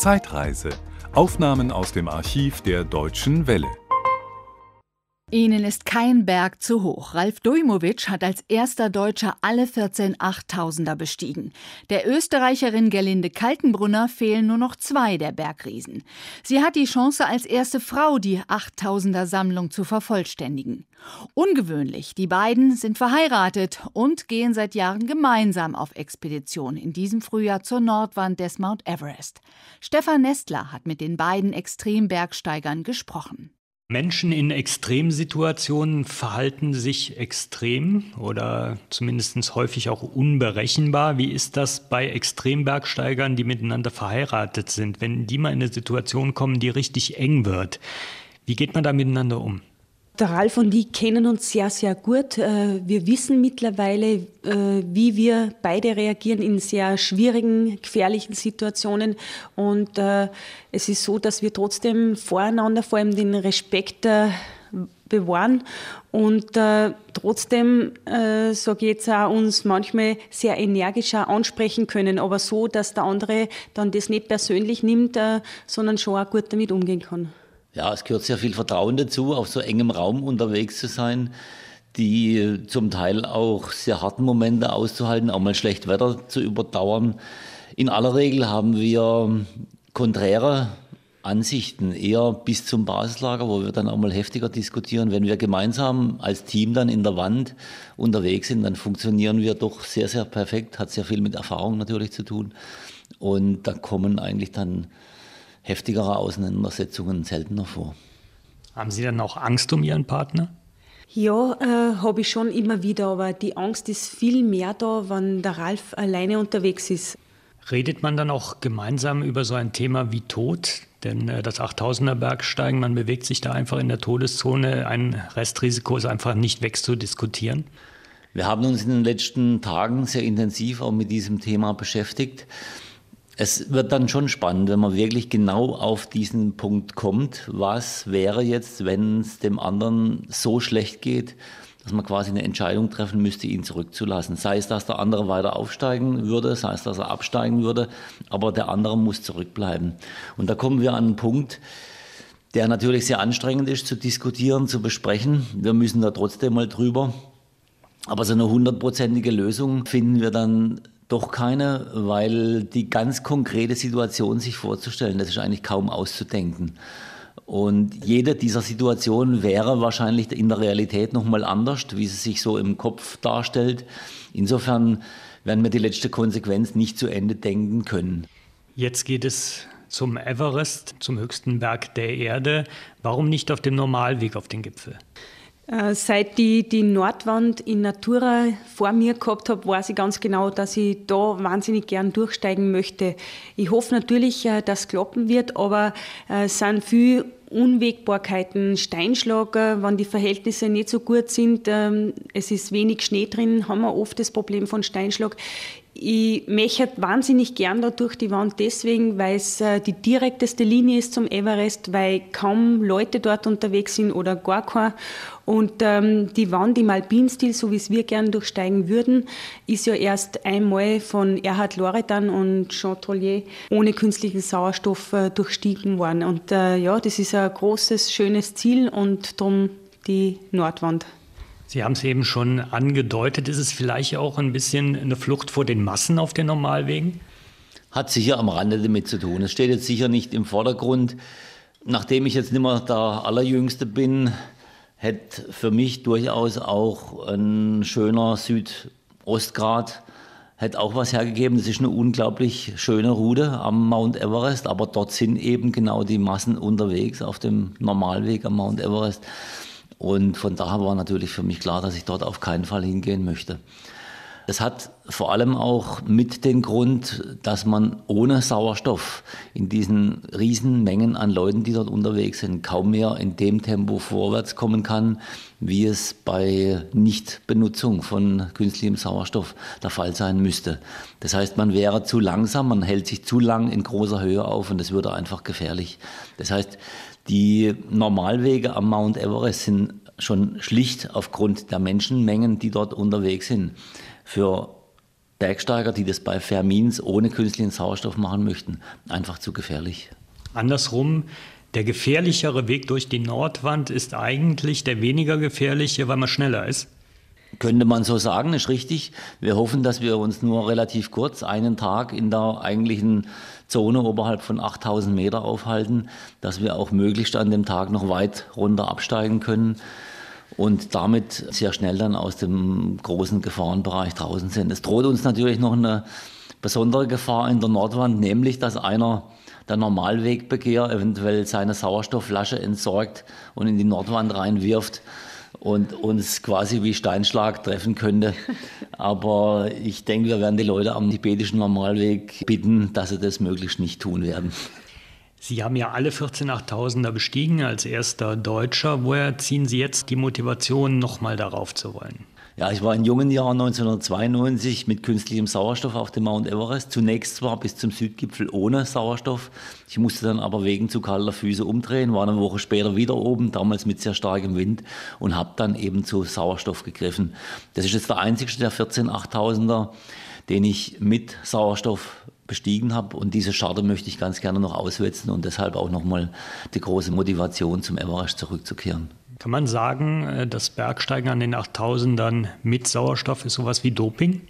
Zeitreise. Aufnahmen aus dem Archiv der Deutschen Welle. Ihnen ist kein Berg zu hoch. Ralf Dujmovic hat als erster Deutscher alle 14 Achttausender bestiegen. Der Österreicherin Gerlinde Kaltenbrunner fehlen nur noch zwei der Bergriesen. Sie hat die Chance, als erste Frau die Achttausender Sammlung zu vervollständigen. Ungewöhnlich, die beiden sind verheiratet und gehen seit Jahren gemeinsam auf Expedition, in diesem Frühjahr zur Nordwand des Mount Everest. Stefan Nestler hat mit den beiden Extrembergsteigern gesprochen. Menschen in Extremsituationen verhalten sich extrem oder zumindest häufig auch unberechenbar. Wie ist das bei Extrembergsteigern, die miteinander verheiratet sind? Wenn die mal in eine Situation kommen, die richtig eng wird, wie geht man da miteinander um? Der Ralf und ich kennen uns sehr, sehr gut. Äh, wir wissen mittlerweile, äh, wie wir beide reagieren in sehr schwierigen, gefährlichen Situationen. Und äh, es ist so, dass wir trotzdem voreinander vor allem den Respekt bewahren und äh, trotzdem, äh, sage ich jetzt auch, uns manchmal sehr energischer ansprechen können, aber so, dass der andere dann das nicht persönlich nimmt, äh, sondern schon auch gut damit umgehen kann. Ja, es gehört sehr viel Vertrauen dazu, auf so engem Raum unterwegs zu sein, die zum Teil auch sehr harten Momente auszuhalten, auch mal schlecht Wetter zu überdauern. In aller Regel haben wir konträre Ansichten, eher bis zum Basislager, wo wir dann auch mal heftiger diskutieren. Wenn wir gemeinsam als Team dann in der Wand unterwegs sind, dann funktionieren wir doch sehr, sehr perfekt, hat sehr viel mit Erfahrung natürlich zu tun. Und da kommen eigentlich dann heftigere Auseinandersetzungen seltener vor. Haben Sie dann auch Angst um Ihren Partner? Ja, äh, habe ich schon immer wieder, aber die Angst ist viel mehr da, wenn der Ralf alleine unterwegs ist. Redet man dann auch gemeinsam über so ein Thema wie Tod? Denn äh, das 8000er Bergsteigen, man bewegt sich da einfach in der Todeszone. Ein Restrisiko ist einfach nicht wegzudiskutieren. Wir haben uns in den letzten Tagen sehr intensiv auch mit diesem Thema beschäftigt es wird dann schon spannend, wenn man wirklich genau auf diesen Punkt kommt. Was wäre jetzt, wenn es dem anderen so schlecht geht, dass man quasi eine Entscheidung treffen müsste, ihn zurückzulassen. Sei es, dass der andere weiter aufsteigen würde, sei es, dass er absteigen würde, aber der andere muss zurückbleiben. Und da kommen wir an einen Punkt, der natürlich sehr anstrengend ist zu diskutieren, zu besprechen. Wir müssen da trotzdem mal drüber. Aber so eine hundertprozentige Lösung finden wir dann doch keine, weil die ganz konkrete Situation sich vorzustellen, das ist eigentlich kaum auszudenken. Und jede dieser Situationen wäre wahrscheinlich in der Realität nochmal anders, wie sie sich so im Kopf darstellt. Insofern werden wir die letzte Konsequenz nicht zu Ende denken können. Jetzt geht es zum Everest, zum höchsten Berg der Erde. Warum nicht auf dem Normalweg auf den Gipfel? Äh, seit ich die Nordwand in Natura vor mir gehabt habe, weiß ich ganz genau, dass ich da wahnsinnig gern durchsteigen möchte. Ich hoffe natürlich, äh, dass es klappen wird, aber äh, es sind viele Unwägbarkeiten, Steinschlag, wenn die Verhältnisse nicht so gut sind, ähm, es ist wenig Schnee drin, haben wir oft das Problem von Steinschlag. Ich möchte wahnsinnig gern da durch die Wand deswegen, weil es äh, die direkteste Linie ist zum Everest, weil kaum Leute dort unterwegs sind oder gar kein. Und ähm, die Wand im Alpinstil, so wie es wir gern durchsteigen würden, ist ja erst einmal von Erhard Loredan und Jean Trollier ohne künstlichen Sauerstoff äh, durchstiegen worden. Und äh, ja, das ist ein großes, schönes Ziel und darum die Nordwand. Sie haben es eben schon angedeutet. Ist es vielleicht auch ein bisschen eine Flucht vor den Massen auf den Normalwegen? Hat sicher am Rande damit zu tun. Es steht jetzt sicher nicht im Vordergrund. Nachdem ich jetzt nicht mehr der Allerjüngste bin, hätte für mich durchaus auch ein schöner Südostgrad hätte auch was hergegeben. Das ist eine unglaublich schöne Route am Mount Everest, aber dort sind eben genau die Massen unterwegs auf dem Normalweg am Mount Everest. Und von daher war natürlich für mich klar, dass ich dort auf keinen Fall hingehen möchte. Es hat vor allem auch mit den Grund, dass man ohne Sauerstoff in diesen riesen Mengen an Leuten, die dort unterwegs sind, kaum mehr in dem Tempo vorwärts kommen kann, wie es bei Nichtbenutzung von künstlichem Sauerstoff der Fall sein müsste. Das heißt, man wäre zu langsam, man hält sich zu lang in großer Höhe auf und das würde einfach gefährlich. Das heißt, die Normalwege am Mount Everest sind schon schlicht aufgrund der Menschenmengen, die dort unterwegs sind, für Bergsteiger, die das bei Fermins ohne künstlichen Sauerstoff machen möchten, einfach zu gefährlich. Andersrum, der gefährlichere Weg durch die Nordwand ist eigentlich der weniger gefährliche, weil man schneller ist. Könnte man so sagen, ist richtig. Wir hoffen, dass wir uns nur relativ kurz einen Tag in der eigentlichen Zone oberhalb von 8000 Meter aufhalten, dass wir auch möglichst an dem Tag noch weit runter absteigen können und damit sehr schnell dann aus dem großen Gefahrenbereich draußen sind. Es droht uns natürlich noch eine besondere Gefahr in der Nordwand, nämlich dass einer der Normalwegbegehr eventuell seine Sauerstoffflasche entsorgt und in die Nordwand reinwirft und uns quasi wie Steinschlag treffen könnte. Aber ich denke, wir werden die Leute am tibetischen Normalweg bitten, dass sie das möglichst nicht tun werden. Sie haben ja alle 14 8000er bestiegen als erster Deutscher. Woher ziehen Sie jetzt die Motivation, nochmal darauf zu wollen? Ja, ich war in jungen Jahren 1992 mit künstlichem Sauerstoff auf dem Mount Everest. Zunächst zwar bis zum Südgipfel ohne Sauerstoff. Ich musste dann aber wegen zu kalter Füße umdrehen, war eine Woche später wieder oben, damals mit sehr starkem Wind und habe dann eben zu Sauerstoff gegriffen. Das ist jetzt der einzigste der 14 8000er, den ich mit Sauerstoff bestiegen habe. Und diese Charter möchte ich ganz gerne noch auswetzen und deshalb auch nochmal die große Motivation zum Everest zurückzukehren. Kann man sagen, äh, das Bergsteigen an den 8000ern mit Sauerstoff ist sowas wie Doping?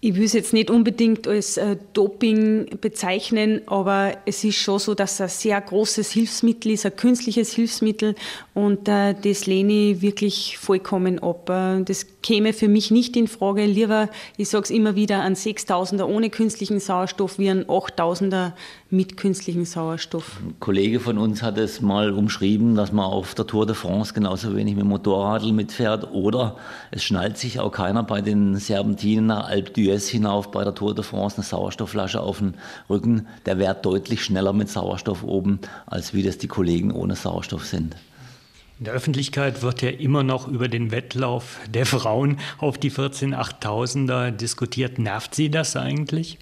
Ich will es jetzt nicht unbedingt als äh, Doping bezeichnen, aber es ist schon so, dass es ein sehr großes Hilfsmittel ist, ein künstliches Hilfsmittel und äh, das lehne ich wirklich vollkommen ab. Äh, das käme für mich nicht in Frage. Lieber, ich sage es immer wieder, ein 6000er ohne künstlichen Sauerstoff wie ein 8000er mit künstlichem Sauerstoff. Ein Kollege von uns hat es mal umschrieben, dass man auf der Tour de France genauso wenig mit Motorradl mitfährt oder es schnallt sich auch keiner bei den Serpentinen nach Alpe d'Huez hinauf bei der Tour de France eine Sauerstoffflasche auf den Rücken. Der wäre deutlich schneller mit Sauerstoff oben, als wie das die Kollegen ohne Sauerstoff sind. In der Öffentlichkeit wird ja immer noch über den Wettlauf der Frauen auf die 14 8000er diskutiert. Nervt Sie das eigentlich?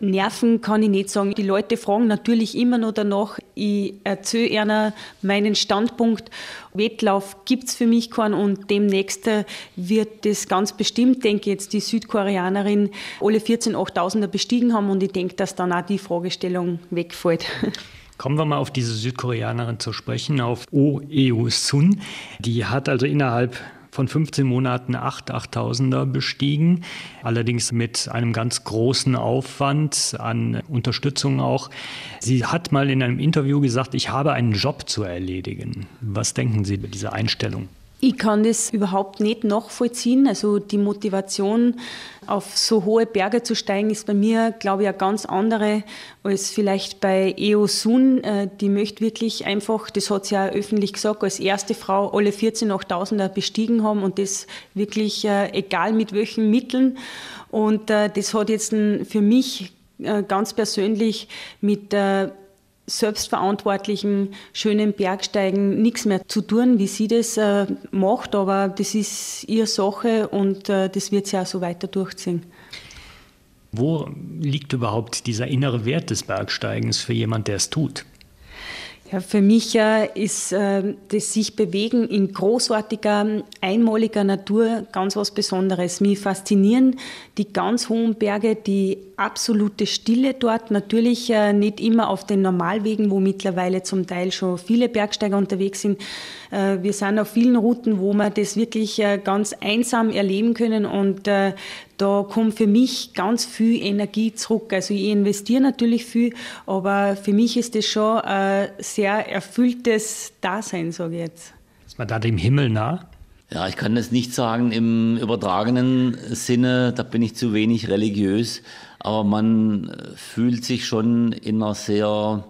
Nerven kann ich nicht sagen. Die Leute fragen natürlich immer noch danach. Ich erzähle ihnen meinen Standpunkt. Wettlauf gibt es für mich keinen und demnächst wird das ganz bestimmt, denke ich jetzt, die Südkoreanerin alle 14 8000er bestiegen haben und ich denke, dass dann auch die Fragestellung wegfällt. Kommen wir mal auf diese Südkoreanerin zu sprechen, auf Oh Eo Sun. Die hat also innerhalb von 15 Monaten acht 8000er bestiegen, allerdings mit einem ganz großen Aufwand an Unterstützung auch. Sie hat mal in einem Interview gesagt, ich habe einen Job zu erledigen. Was denken Sie über diese Einstellung? Ich kann das überhaupt nicht nachvollziehen. Also die Motivation, auf so hohe Berge zu steigen, ist bei mir, glaube ich, eine ganz andere als vielleicht bei Eo Sun. Äh, die möchte wirklich einfach, das hat sie ja öffentlich gesagt, als erste Frau alle 14 8000er bestiegen haben und das wirklich äh, egal mit welchen Mitteln. Und äh, das hat jetzt für mich ganz persönlich mit selbstverantwortlichen, schönen Bergsteigen nichts mehr zu tun, wie sie das äh, macht, aber das ist ihre Sache und äh, das wird sie auch so weiter durchziehen. Wo liegt überhaupt dieser innere Wert des Bergsteigens für jemand, der es tut? Ja, für mich ist äh, das sich bewegen in großartiger, einmaliger Natur ganz was Besonderes. Mich faszinieren die ganz hohen Berge, die absolute Stille dort. Natürlich äh, nicht immer auf den Normalwegen, wo mittlerweile zum Teil schon viele Bergsteiger unterwegs sind. Äh, wir sind auf vielen Routen, wo wir das wirklich äh, ganz einsam erleben können und äh, da kommt für mich ganz viel Energie zurück. Also ich investiere natürlich viel, aber für mich ist das schon ein sehr erfülltes Dasein, sage ich jetzt. Ist man da dem Himmel nah? Ja, ich kann das nicht sagen im übertragenen Sinne, da bin ich zu wenig religiös, aber man fühlt sich schon in einer sehr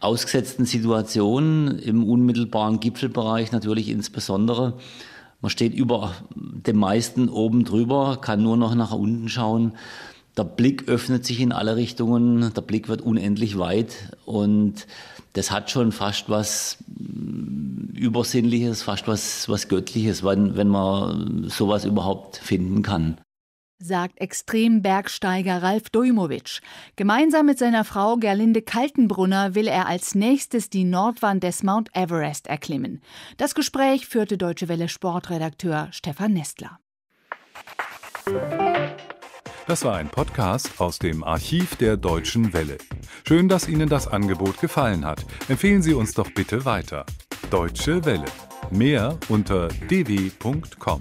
ausgesetzten Situation, im unmittelbaren Gipfelbereich natürlich insbesondere. Man steht über dem meisten oben drüber, kann nur noch nach unten schauen. Der Blick öffnet sich in alle Richtungen, der Blick wird unendlich weit und das hat schon fast was Übersinnliches, fast was, was Göttliches, wenn, wenn man sowas überhaupt finden kann sagt Extrembergsteiger Ralf Dujmovic. Gemeinsam mit seiner Frau Gerlinde Kaltenbrunner will er als nächstes die Nordwand des Mount Everest erklimmen. Das Gespräch führte Deutsche Welle Sportredakteur Stefan Nestler. Das war ein Podcast aus dem Archiv der Deutschen Welle. Schön, dass Ihnen das Angebot gefallen hat. Empfehlen Sie uns doch bitte weiter. Deutsche Welle. Mehr unter dw.com.